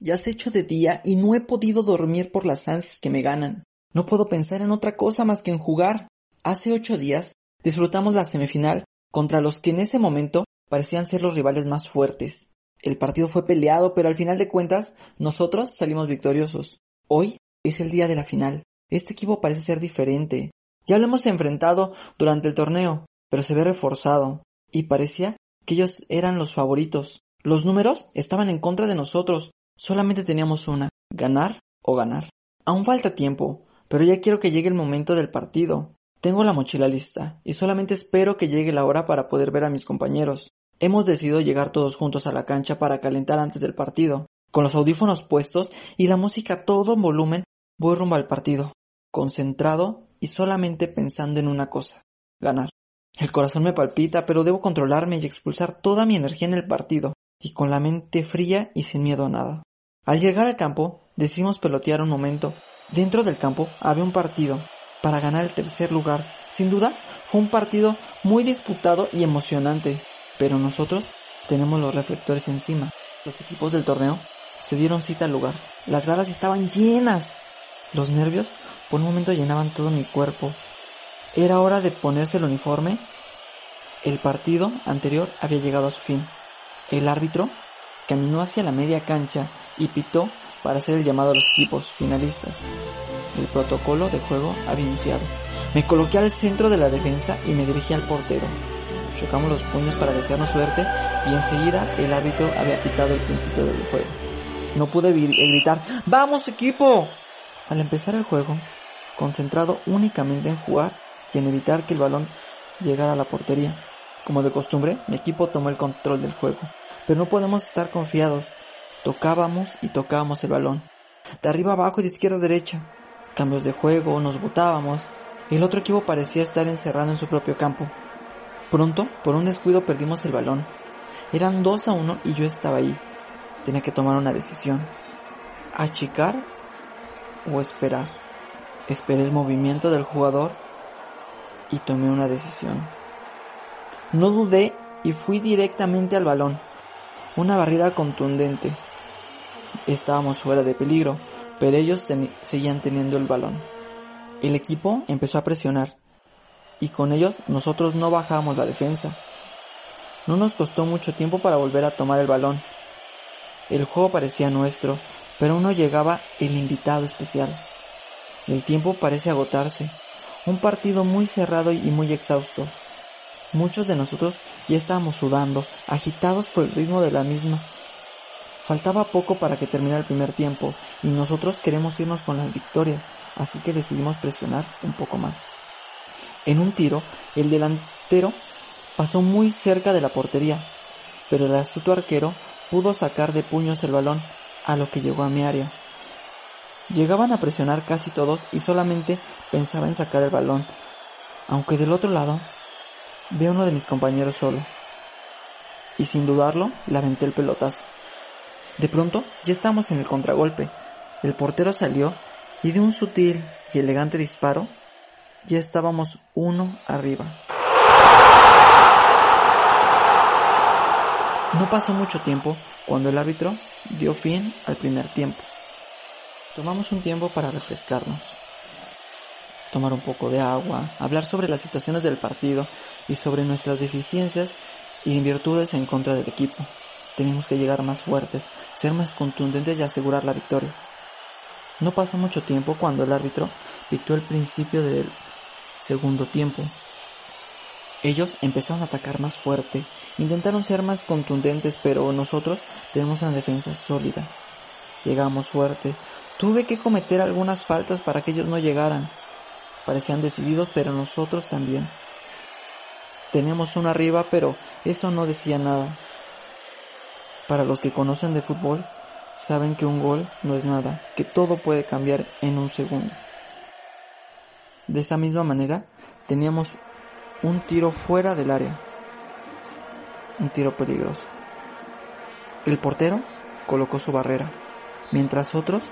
Ya se hecho de día y no he podido dormir por las ansias que me ganan. No puedo pensar en otra cosa más que en jugar. Hace ocho días disfrutamos la semifinal contra los que en ese momento parecían ser los rivales más fuertes. El partido fue peleado, pero al final de cuentas nosotros salimos victoriosos. Hoy es el día de la final. Este equipo parece ser diferente. Ya lo hemos enfrentado durante el torneo, pero se ve reforzado. Y parecía que ellos eran los favoritos. Los números estaban en contra de nosotros. Solamente teníamos una, ganar o ganar. Aún falta tiempo, pero ya quiero que llegue el momento del partido. Tengo la mochila lista, y solamente espero que llegue la hora para poder ver a mis compañeros. Hemos decidido llegar todos juntos a la cancha para calentar antes del partido. Con los audífonos puestos y la música a todo volumen, voy rumbo al partido, concentrado y solamente pensando en una cosa, ganar. El corazón me palpita, pero debo controlarme y expulsar toda mi energía en el partido, y con la mente fría y sin miedo a nada. Al llegar al campo, decidimos pelotear un momento. Dentro del campo había un partido, para ganar el tercer lugar. Sin duda, fue un partido muy disputado y emocionante, pero nosotros tenemos los reflectores encima. Los equipos del torneo se dieron cita al lugar. Las gradas estaban llenas. Los nervios por un momento llenaban todo mi cuerpo. Era hora de ponerse el uniforme. El partido anterior había llegado a su fin. El árbitro caminó hacia la media cancha y pitó para hacer el llamado a los equipos finalistas. El protocolo de juego había iniciado. Me coloqué al centro de la defensa y me dirigí al portero. Chocamos los puños para desearnos suerte y enseguida el árbitro había pitado el principio del juego. No pude gritar ¡Vamos equipo! Al empezar el juego, concentrado únicamente en jugar y en evitar que el balón llegara a la portería. Como de costumbre, mi equipo tomó el control del juego. Pero no podemos estar confiados. Tocábamos y tocábamos el balón. De arriba abajo y de izquierda a derecha cambios de juego, nos botábamos, y el otro equipo parecía estar encerrado en su propio campo. Pronto, por un descuido, perdimos el balón. Eran dos a uno y yo estaba ahí. Tenía que tomar una decisión. Achicar o esperar. Esperé el movimiento del jugador y tomé una decisión. No dudé y fui directamente al balón. Una barrida contundente. Estábamos fuera de peligro, pero ellos seguían teniendo el balón. El equipo empezó a presionar y con ellos nosotros no bajábamos la defensa. No nos costó mucho tiempo para volver a tomar el balón. El juego parecía nuestro, pero aún no llegaba el invitado especial. El tiempo parece agotarse. Un partido muy cerrado y muy exhausto. Muchos de nosotros ya estábamos sudando, agitados por el ritmo de la misma, Faltaba poco para que terminara el primer tiempo y nosotros queremos irnos con la victoria, así que decidimos presionar un poco más. En un tiro, el delantero pasó muy cerca de la portería, pero el astuto arquero pudo sacar de puños el balón, a lo que llegó a mi área. Llegaban a presionar casi todos y solamente pensaba en sacar el balón, aunque del otro lado vi a uno de mis compañeros solo. Y sin dudarlo, le el pelotazo. De pronto ya estábamos en el contragolpe. El portero salió y de un sutil y elegante disparo ya estábamos uno arriba. No pasó mucho tiempo cuando el árbitro dio fin al primer tiempo. Tomamos un tiempo para refrescarnos, tomar un poco de agua, hablar sobre las situaciones del partido y sobre nuestras deficiencias y virtudes en contra del equipo. Tenemos que llegar más fuertes, ser más contundentes y asegurar la victoria. No pasó mucho tiempo cuando el árbitro dictó el principio del segundo tiempo. Ellos empezaron a atacar más fuerte, intentaron ser más contundentes, pero nosotros tenemos una defensa sólida. Llegamos fuerte, tuve que cometer algunas faltas para que ellos no llegaran. Parecían decididos, pero nosotros también. Teníamos uno arriba, pero eso no decía nada. Para los que conocen de fútbol, saben que un gol no es nada, que todo puede cambiar en un segundo. De esa misma manera, teníamos un tiro fuera del área. Un tiro peligroso. El portero colocó su barrera, mientras otros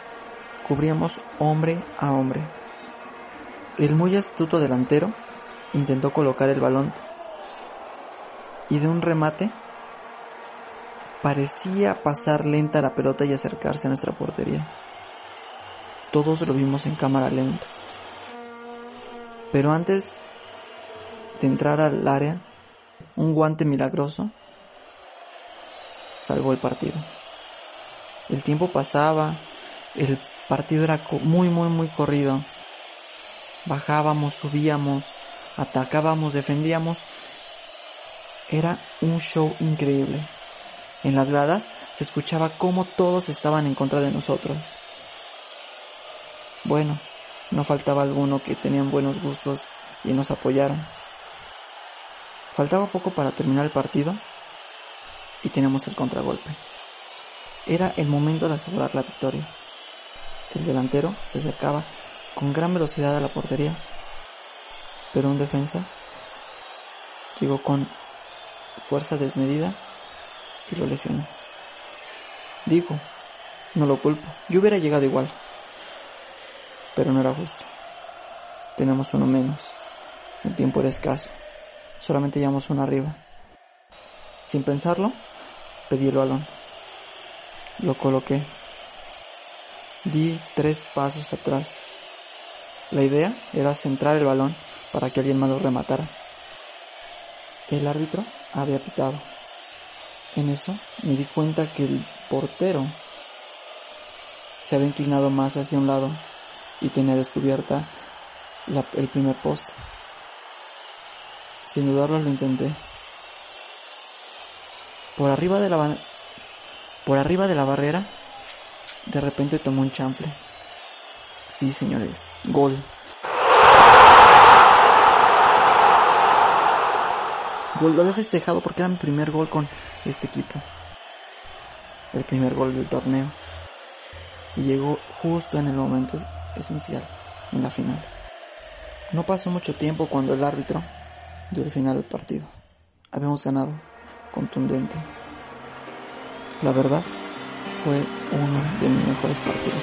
cubríamos hombre a hombre. El muy astuto delantero intentó colocar el balón y de un remate parecía pasar lenta la pelota y acercarse a nuestra portería. Todos lo vimos en cámara lenta. Pero antes de entrar al área, un guante milagroso salvó el partido. El tiempo pasaba, el partido era muy, muy, muy corrido. Bajábamos, subíamos, atacábamos, defendíamos. Era un show increíble. En las gradas se escuchaba cómo todos estaban en contra de nosotros. Bueno, no faltaba alguno que tenían buenos gustos y nos apoyaron. Faltaba poco para terminar el partido y teníamos el contragolpe. Era el momento de asegurar la victoria. El delantero se acercaba con gran velocidad a la portería, pero un defensa llegó con fuerza desmedida y lo lesionó. Digo, no lo culpo, yo hubiera llegado igual pero no era justo. Tenemos uno menos. El tiempo era escaso. Solamente llevamos uno arriba. Sin pensarlo, pedí el balón. Lo coloqué. Di tres pasos atrás. La idea era centrar el balón para que alguien más lo rematara. El árbitro había pitado. En eso me di cuenta que el portero se había inclinado más hacia un lado y tenía descubierta el primer poste. Sin dudarlo lo intenté. Por arriba de la por arriba de la barrera, de repente tomó un chanfle. Sí, señores, gol. Gol, lo había festejado porque era mi primer gol con este equipo. El primer gol del torneo. Y llegó justo en el momento esencial en la final. No pasó mucho tiempo cuando el árbitro dio el final del partido. Habíamos ganado, contundente. La verdad, fue uno de mis mejores partidos.